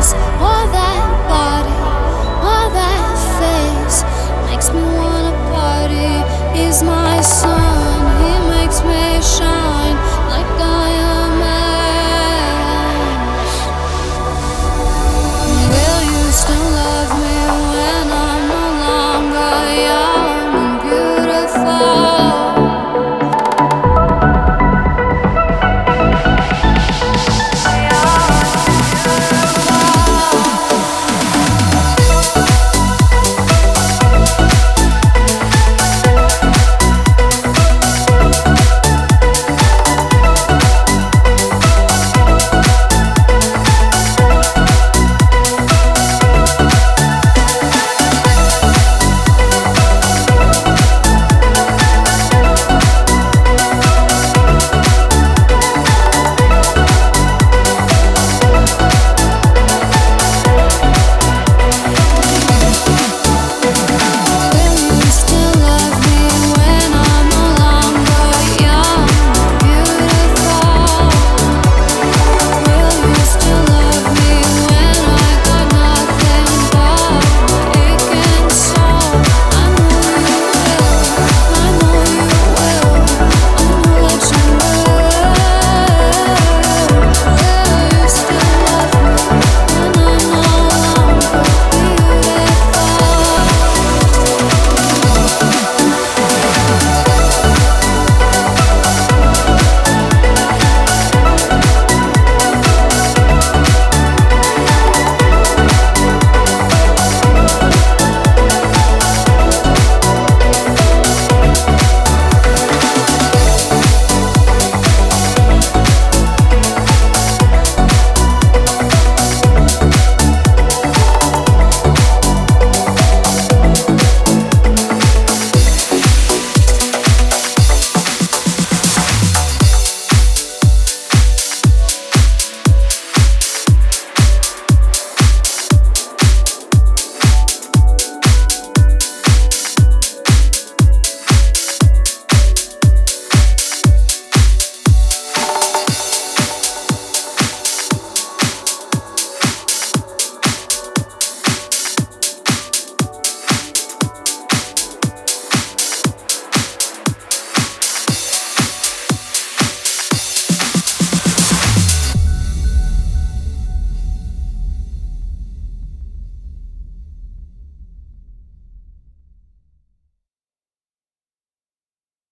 face, that body, that face makes me wanna party. Is my